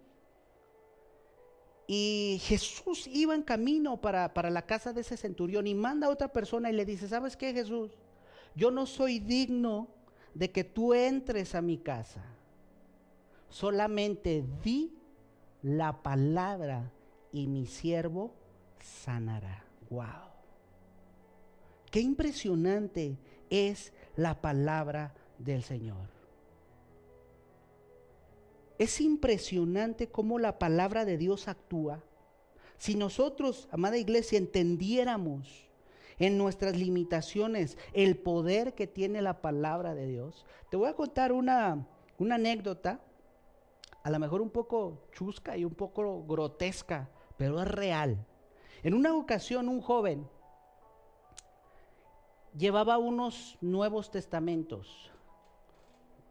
Y Jesús iba en camino para, la casa de ese centurión y manda a otra persona y le dice, ¿sabes qué Jesús? Yo no soy digno de que tú entres a mi casa. Solamente di la palabra y mi siervo sanará. Wow. Qué impresionante es la palabra del Señor. Es impresionante cómo la palabra de Dios actúa. Si nosotros, amada iglesia, entendiéramos en nuestras limitaciones el poder que tiene la palabra de Dios, te voy a contar una, una anécdota, a lo mejor un poco chusca y un poco grotesca, pero es real. En una ocasión un joven llevaba unos nuevos testamentos.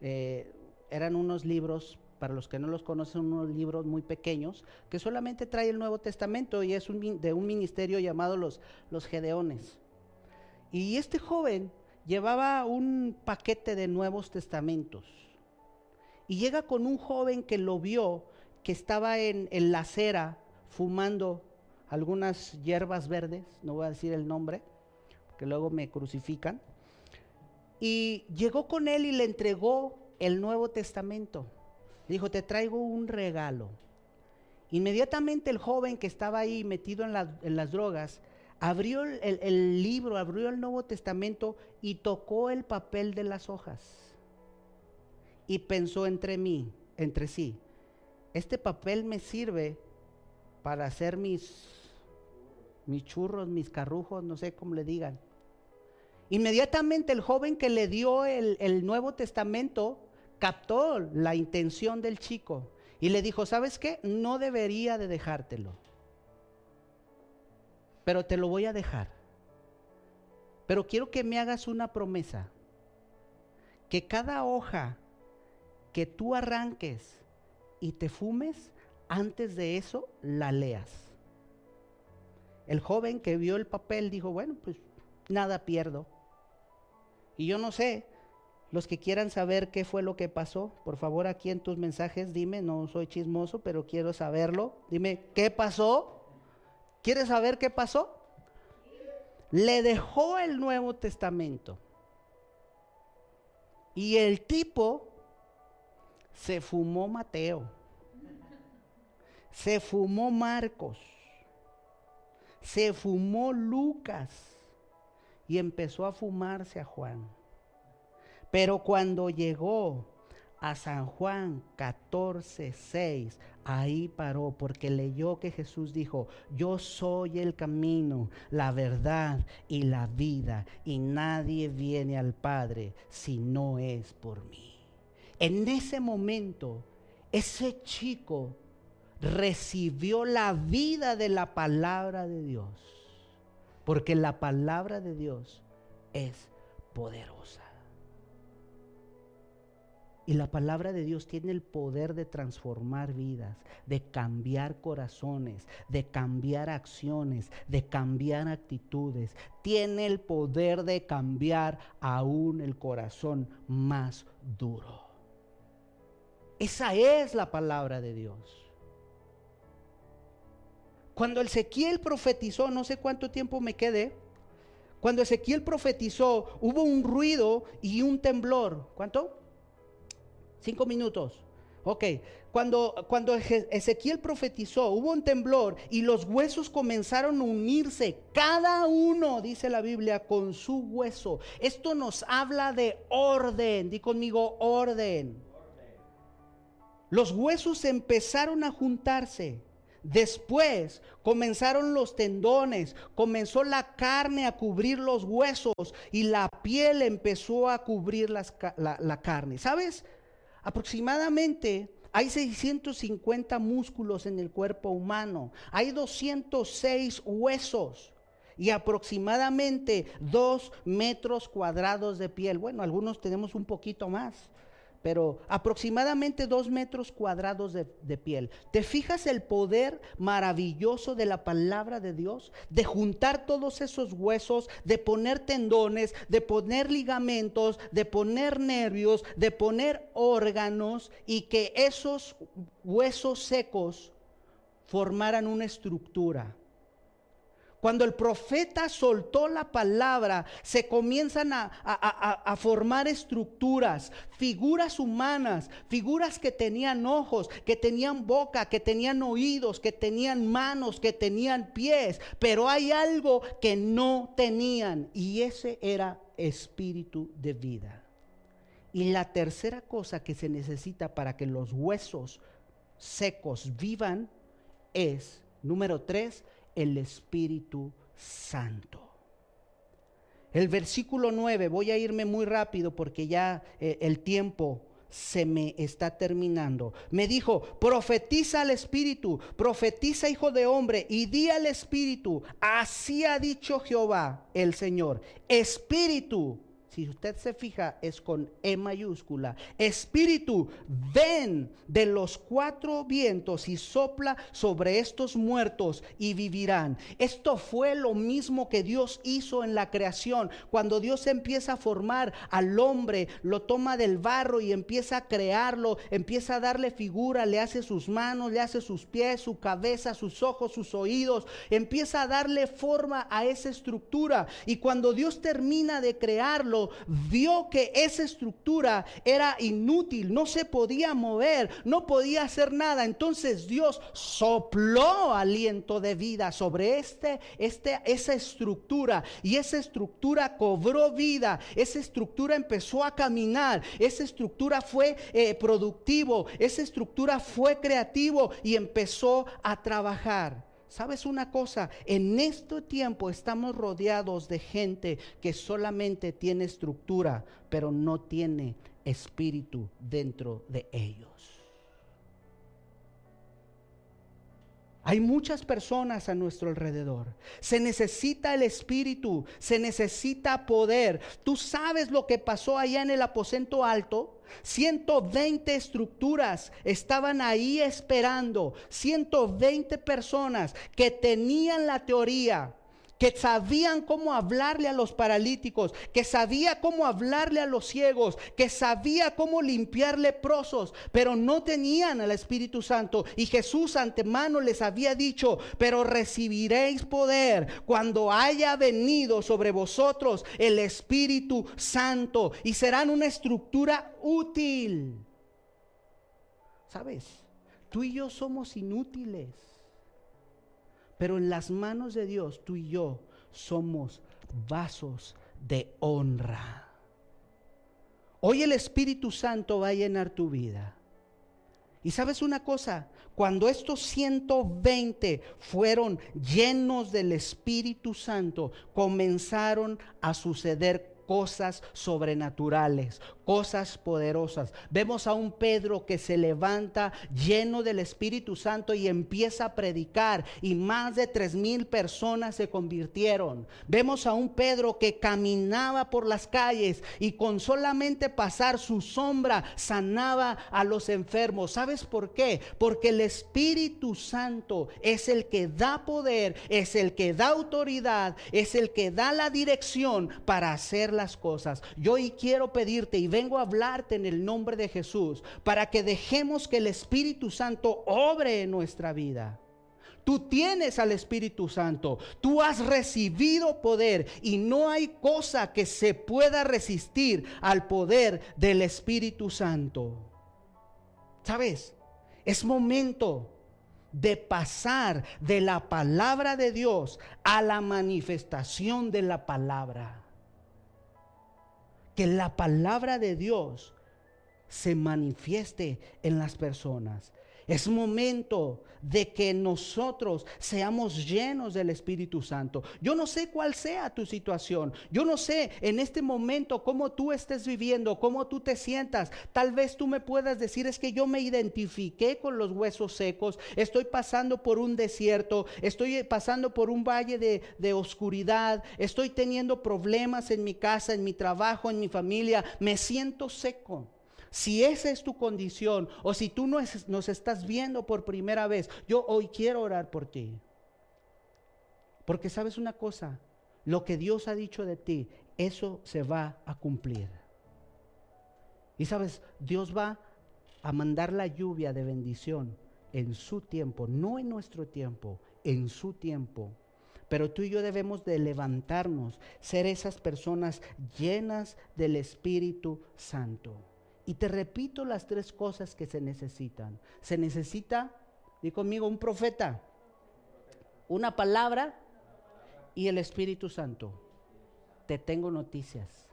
Eh, eran unos libros para los que no los conocen, unos libros muy pequeños que solamente trae el Nuevo Testamento y es de un ministerio llamado los, los Gedeones. Y este joven llevaba un paquete de Nuevos Testamentos y llega con un joven que lo vio que estaba en, la acera fumando algunas hierbas verdes, no voy a decir el nombre, que luego me crucifican. Y llegó con él y le entregó el Nuevo Testamento dijo, te traigo un regalo. Inmediatamente el joven que estaba ahí metido en, las drogas, abrió el, libro, abrió el Nuevo Testamento y tocó el papel de las hojas. Y pensó entre mí, entre sí, este papel me sirve para hacer mis, mis churros, mis carrujos, no sé cómo le digan. Inmediatamente el joven que le dio el Nuevo Testamento captó la intención del chico y le dijo, ¿sabes qué? No debería de dejártelo, pero te lo voy a dejar. Pero quiero que me hagas una promesa, que cada hoja que tú arranques y te fumes, antes de eso la leas. El joven que vio el papel dijo, bueno, pues nada pierdo. Y yo no sé los que quieran saber qué fue lo que pasó, por favor aquí en tus mensajes dime, no soy chismoso, pero quiero saberlo. Dime, ¿qué pasó? ¿Quieres saber qué pasó? Le dejó el Nuevo Testamento. Y el tipo se fumó Mateo. Se fumó Marcos. Se fumó Lucas. Y empezó a fumarse a Juan. Pero cuando llegó a San Juan 14, 6. Ahí paró porque leyó que Jesús dijo, yo soy el camino, la verdad y la vida, y nadie viene al Padre si no es por mí. En ese momento, ese chico recibió la vida de la palabra de Dios, porque la palabra de Dios es poderosa. Y la palabra de Dios tiene el poder de transformar vidas, de cambiar corazones, de cambiar acciones, de cambiar actitudes. Tiene el poder de cambiar aún el corazón más duro. Esa es la palabra de Dios. Cuando Ezequiel profetizó, no sé cuánto tiempo me quedé, cuando Ezequiel profetizó, hubo un ruido y un temblor. ¿Cuánto? Cinco minutos. Ok, cuando, cuando Ezequiel profetizó, hubo un temblor y los huesos comenzaron a unirse, cada uno, dice la Biblia, con su hueso. Esto nos habla de orden, di conmigo orden. Los huesos empezaron a juntarse. Después comenzaron los tendones, comenzó la carne a cubrir los huesos y la piel empezó a cubrir la, la carne. ¿Sabes? Aproximadamente hay 650 músculos en el cuerpo humano, hay 206 huesos y aproximadamente 2 metros cuadrados de piel. Bueno, algunos tenemos un poquito más pero aproximadamente dos metros cuadrados de, piel. ¿Te fijas el poder maravilloso de la palabra de Dios? De juntar todos esos huesos, de poner tendones, de poner ligamentos, de poner nervios, de poner órganos y que esos huesos secos formaran una estructura. Cuando el profeta soltó la palabra, se comienzan a, formar estructuras, figuras humanas, figuras que tenían ojos, que tenían boca, que tenían oídos, que tenían manos, que tenían pies. Pero hay algo que no tenían y ese era espíritu de vida. Y la tercera cosa que se necesita para que los huesos secos vivan es, número tres, el Espíritu Santo. El versículo 9, voy a irme muy rápido porque ya eh, el tiempo se me está terminando. Me dijo, profetiza al Espíritu, profetiza hijo de hombre y di al Espíritu, así ha dicho Jehová el Señor, Espíritu si usted se fija, es con E mayúscula. Espíritu, ven de los cuatro vientos y sopla sobre estos muertos y vivirán. Esto fue lo mismo que Dios hizo en la creación. Cuando Dios empieza a formar al hombre, lo toma del barro y empieza a crearlo, empieza a darle figura, le hace sus manos, le hace sus pies, su cabeza, sus ojos, sus oídos, empieza a darle forma a esa estructura. Y cuando Dios termina de crearlo, vio que esa estructura era inútil, no se podía mover, no podía hacer nada. Entonces Dios sopló aliento de vida sobre este, este, esa estructura y esa estructura cobró vida, esa estructura empezó a caminar, esa estructura fue eh, productivo, esa estructura fue creativo y empezó a trabajar. ¿Sabes una cosa? En este tiempo estamos rodeados de gente que solamente tiene estructura, pero no tiene espíritu dentro de ellos. Hay muchas personas a nuestro alrededor. Se necesita el espíritu, se necesita poder. Tú sabes lo que pasó allá en el aposento alto. 120 estructuras estaban ahí esperando. 120 personas que tenían la teoría que sabían cómo hablarle a los paralíticos, que sabía cómo hablarle a los ciegos, que sabía cómo limpiar leprosos, pero no tenían al Espíritu Santo. Y Jesús antemano les había dicho, pero recibiréis poder cuando haya venido sobre vosotros el Espíritu Santo y serán una estructura útil. ¿Sabes? Tú y yo somos inútiles. Pero en las manos de Dios, tú y yo somos vasos de honra. Hoy el Espíritu Santo va a llenar tu vida. Y sabes una cosa, cuando estos 120 fueron llenos del Espíritu Santo, comenzaron a suceder cosas sobrenaturales, cosas poderosas. Vemos a un Pedro que se levanta lleno del Espíritu Santo y empieza a predicar y más de tres mil personas se convirtieron. Vemos a un Pedro que caminaba por las calles y con solamente pasar su sombra sanaba a los enfermos. ¿Sabes por qué? Porque el Espíritu Santo es el que da poder, es el que da autoridad, es el que da la dirección para hacer cosas. Yo hoy quiero pedirte y vengo a hablarte en el nombre de Jesús para que dejemos que el Espíritu Santo obre en nuestra vida. Tú tienes al Espíritu Santo, tú has recibido poder y no hay cosa que se pueda resistir al poder del Espíritu Santo. ¿Sabes? Es momento de pasar de la palabra de Dios a la manifestación de la palabra que la palabra de Dios se manifieste en las personas. Es momento de que nosotros seamos llenos del Espíritu Santo. Yo no sé cuál sea tu situación. Yo no sé en este momento cómo tú estés viviendo, cómo tú te sientas. Tal vez tú me puedas decir es que yo me identifiqué con los huesos secos. Estoy pasando por un desierto. Estoy pasando por un valle de, de oscuridad. Estoy teniendo problemas en mi casa, en mi trabajo, en mi familia. Me siento seco. Si esa es tu condición o si tú nos, estás viendo por primera vez, yo hoy quiero orar por ti. Porque sabes una cosa, lo que Dios ha dicho de ti, eso se va a cumplir. Y sabes, Dios va a mandar la lluvia de bendición en su tiempo, no en nuestro tiempo, en su tiempo. Pero tú y yo debemos de levantarnos, ser esas personas llenas del Espíritu Santo. Y te repito las tres cosas que se necesitan. Se necesita, di conmigo, un profeta, una palabra y el Espíritu Santo. Te tengo noticias.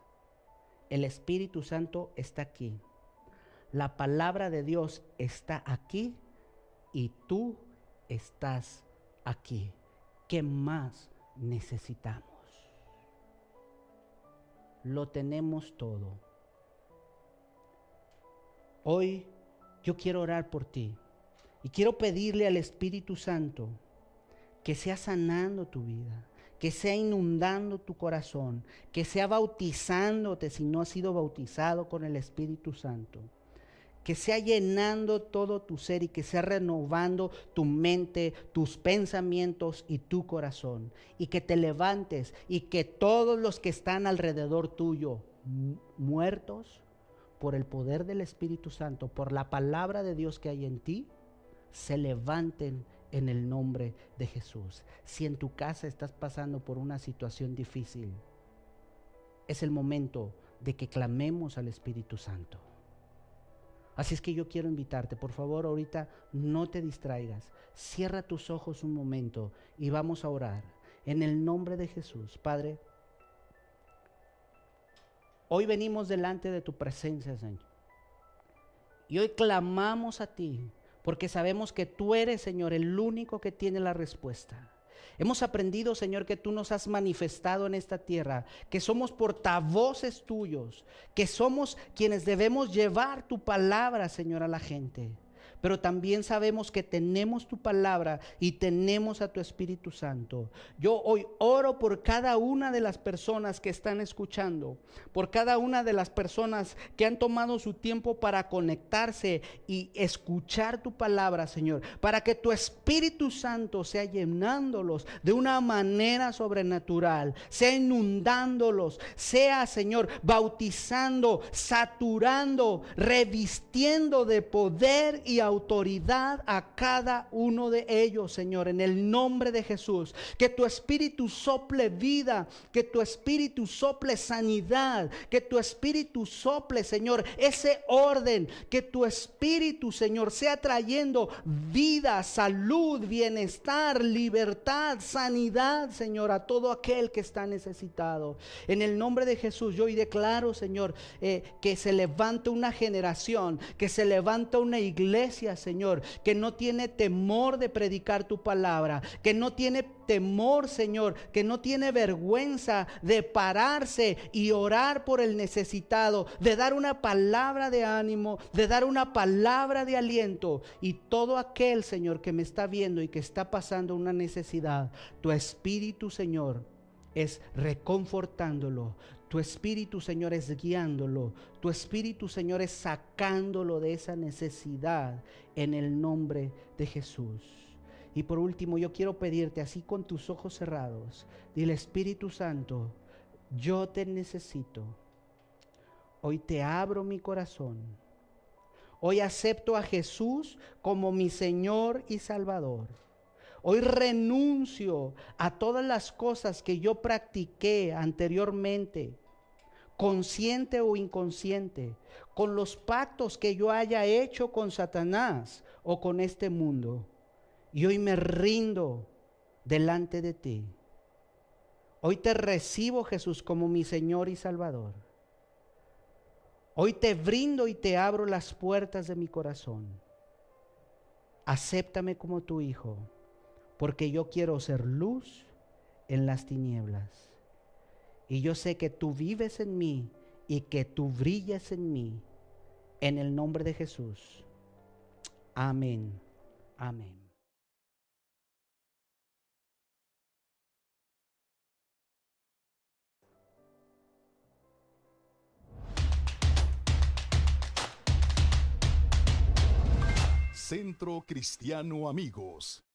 El Espíritu Santo está aquí. La palabra de Dios está aquí y tú estás aquí. ¿Qué más necesitamos? Lo tenemos todo. Hoy yo quiero orar por ti y quiero pedirle al Espíritu Santo que sea sanando tu vida, que sea inundando tu corazón, que sea bautizándote si no has sido bautizado con el Espíritu Santo, que sea llenando todo tu ser y que sea renovando tu mente, tus pensamientos y tu corazón, y que te levantes y que todos los que están alrededor tuyo, muertos, por el poder del Espíritu Santo, por la palabra de Dios que hay en ti, se levanten en el nombre de Jesús. Si en tu casa estás pasando por una situación difícil, es el momento de que clamemos al Espíritu Santo. Así es que yo quiero invitarte, por favor, ahorita no te distraigas. Cierra tus ojos un momento y vamos a orar. En el nombre de Jesús, Padre, Hoy venimos delante de tu presencia, Señor. Y hoy clamamos a ti, porque sabemos que tú eres, Señor, el único que tiene la respuesta. Hemos aprendido, Señor, que tú nos has manifestado en esta tierra, que somos portavoces tuyos, que somos quienes debemos llevar tu palabra, Señor, a la gente pero también sabemos que tenemos tu palabra y tenemos a tu Espíritu Santo. Yo hoy oro por cada una de las personas que están escuchando, por cada una de las personas que han tomado su tiempo para conectarse y escuchar tu palabra, Señor, para que tu Espíritu Santo sea llenándolos de una manera sobrenatural, sea inundándolos, sea, Señor, bautizando, saturando, revistiendo de poder y autoridad a cada uno de ellos, Señor, en el nombre de Jesús. Que tu espíritu sople vida, que tu espíritu sople sanidad, que tu espíritu sople, Señor, ese orden, que tu espíritu, Señor, sea trayendo vida, salud, bienestar, libertad, sanidad, Señor, a todo aquel que está necesitado. En el nombre de Jesús, yo hoy declaro, Señor, eh, que se levante una generación, que se levanta una Señor, que no tiene temor de predicar tu palabra, que no tiene temor, Señor, que no tiene vergüenza de pararse y orar por el necesitado, de dar una palabra de ánimo, de dar una palabra de aliento. Y todo aquel, Señor, que me está viendo y que está pasando una necesidad, tu Espíritu, Señor, es reconfortándolo. Tu Espíritu, Señor, es guiándolo. Tu Espíritu, Señor, es sacándolo de esa necesidad en el nombre de Jesús. Y por último, yo quiero pedirte, así con tus ojos cerrados, dile Espíritu Santo, yo te necesito. Hoy te abro mi corazón. Hoy acepto a Jesús como mi Señor y Salvador. Hoy renuncio a todas las cosas que yo practiqué anteriormente, consciente o inconsciente, con los pactos que yo haya hecho con Satanás o con este mundo. Y hoy me rindo delante de ti. Hoy te recibo, Jesús, como mi Señor y Salvador. Hoy te brindo y te abro las puertas de mi corazón. Acéptame como tu Hijo, porque yo quiero ser luz en las tinieblas. Y yo sé que tú vives en mí y que tú brillas en mí. En el nombre de Jesús. Amén. Amén. Centro Cristiano Amigos.